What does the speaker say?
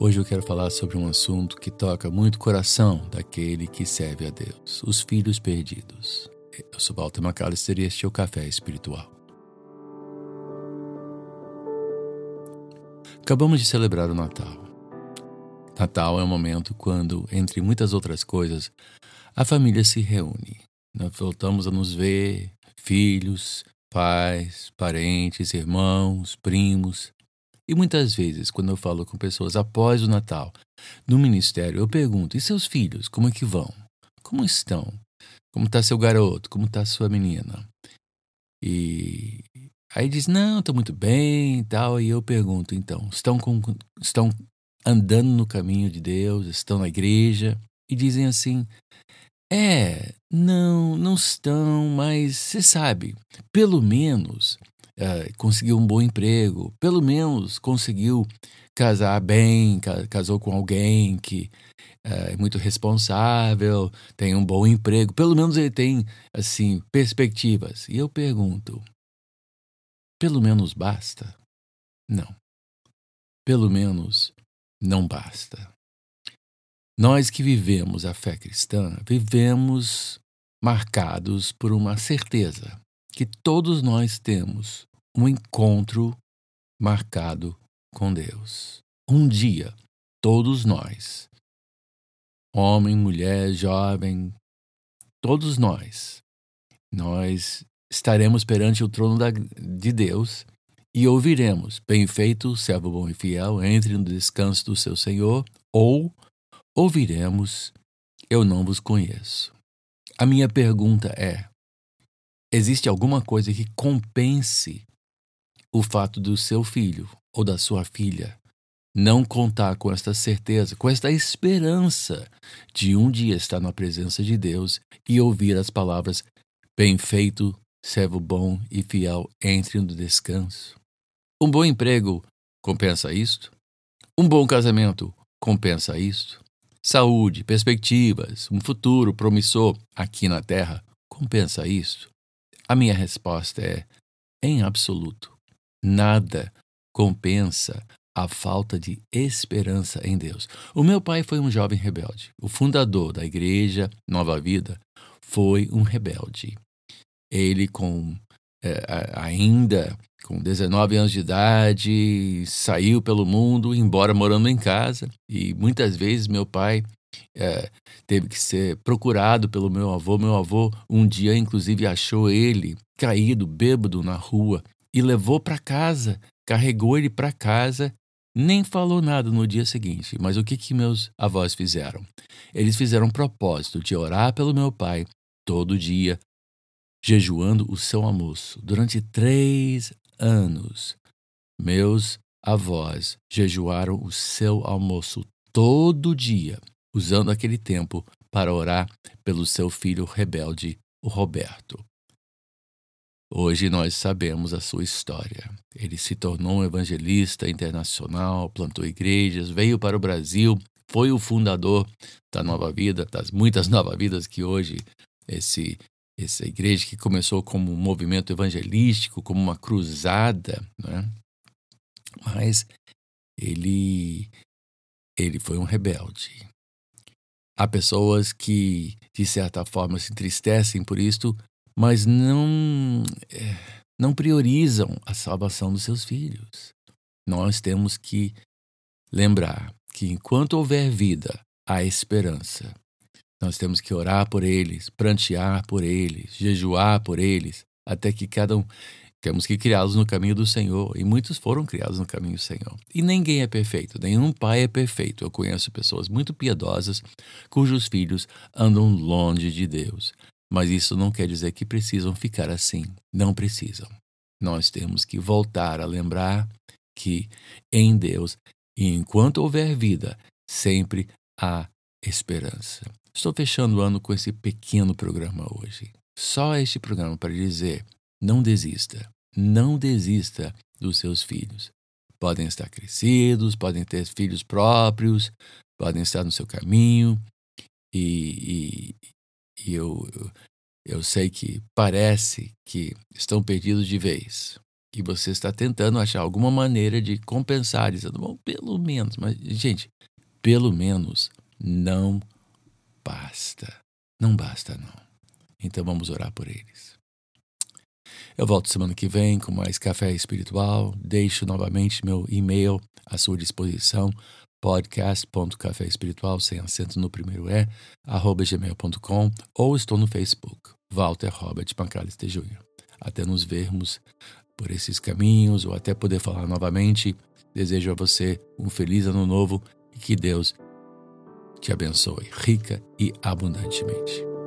Hoje eu quero falar sobre um assunto que toca muito o coração daquele que serve a Deus, os filhos perdidos. Eu sou Walter McAllister e este é o Café Espiritual. Acabamos de celebrar o Natal. Natal é um momento quando, entre muitas outras coisas, a família se reúne. Nós voltamos a nos ver, filhos, pais, parentes, irmãos, primos, e muitas vezes, quando eu falo com pessoas após o Natal, no ministério, eu pergunto: e seus filhos, como é que vão? Como estão? Como está seu garoto? Como está sua menina? E aí diz: não, estou muito bem e tal. E eu pergunto: então, estão, com, estão andando no caminho de Deus? Estão na igreja? E dizem assim: é, não, não estão, mas você sabe, pelo menos uh, conseguiu um bom emprego, pelo menos conseguiu casar bem, casou com alguém que uh, é muito responsável, tem um bom emprego, pelo menos ele tem assim perspectivas. E eu pergunto, pelo menos basta? Não. Pelo menos não basta. Nós que vivemos a fé cristã, vivemos marcados por uma certeza que todos nós temos um encontro marcado com Deus. Um dia, todos nós, homem, mulher, jovem, todos nós, nós estaremos perante o trono da, de Deus e ouviremos: Bem feito, servo bom e fiel, entre no descanso do seu Senhor, ou ouviremos: Eu não vos conheço. A minha pergunta é: existe alguma coisa que compense o fato do seu filho ou da sua filha não contar com esta certeza, com esta esperança de um dia estar na presença de Deus e ouvir as palavras: Bem feito, servo bom e fiel, entre no descanso. Um bom emprego compensa isto? Um bom casamento compensa isto? Saúde, perspectivas, um futuro promissor aqui na terra compensa isto? A minha resposta é: em absoluto. Nada compensa a falta de esperança em Deus. O meu pai foi um jovem rebelde. O fundador da igreja Nova Vida foi um rebelde. Ele, com é, ainda com 19 anos de idade, saiu pelo mundo, embora morando em casa. E muitas vezes meu pai é, teve que ser procurado pelo meu avô. Meu avô, um dia, inclusive, achou ele caído, bêbado na rua e levou para casa, carregou ele para casa, nem falou nada no dia seguinte. Mas o que, que meus avós fizeram? Eles fizeram um propósito de orar pelo meu pai todo dia, jejuando o seu almoço. Durante três anos, meus avós jejuaram o seu almoço todo dia, usando aquele tempo para orar pelo seu filho rebelde, o Roberto. Hoje nós sabemos a sua história. Ele se tornou um evangelista internacional, plantou igrejas, veio para o Brasil, foi o fundador da Nova Vida, das muitas Nova Vidas que hoje esse essa igreja que começou como um movimento evangelístico, como uma cruzada, né? mas ele ele foi um rebelde. Há pessoas que de certa forma se entristecem por isto, mas não, é, não priorizam a salvação dos seus filhos. Nós temos que lembrar que enquanto houver vida, há esperança. Nós temos que orar por eles, prantear por eles, jejuar por eles, até que cada um. Temos que criá-los no caminho do Senhor. E muitos foram criados no caminho do Senhor. E ninguém é perfeito, nenhum pai é perfeito. Eu conheço pessoas muito piedosas cujos filhos andam longe de Deus. Mas isso não quer dizer que precisam ficar assim. Não precisam. Nós temos que voltar a lembrar que em Deus, e enquanto houver vida, sempre há esperança. Estou fechando o ano com esse pequeno programa hoje. Só este programa para dizer: não desista. Não desista dos seus filhos. Podem estar crescidos, podem ter filhos próprios, podem estar no seu caminho, e, e eu, eu sei que parece que estão perdidos de vez, E você está tentando achar alguma maneira de compensar, dizendo, bom, pelo menos. Mas, gente, pelo menos não basta. Não basta, não. Então vamos orar por eles. Eu volto semana que vem com mais café espiritual. Deixo novamente meu e-mail à sua disposição podcast.caféespiritual sem acento no primeiro E, arroba gmail.com ou estou no Facebook, Walter Robert Pancalista Jr. Até nos vermos por esses caminhos ou até poder falar novamente. Desejo a você um feliz ano novo e que Deus te abençoe rica e abundantemente.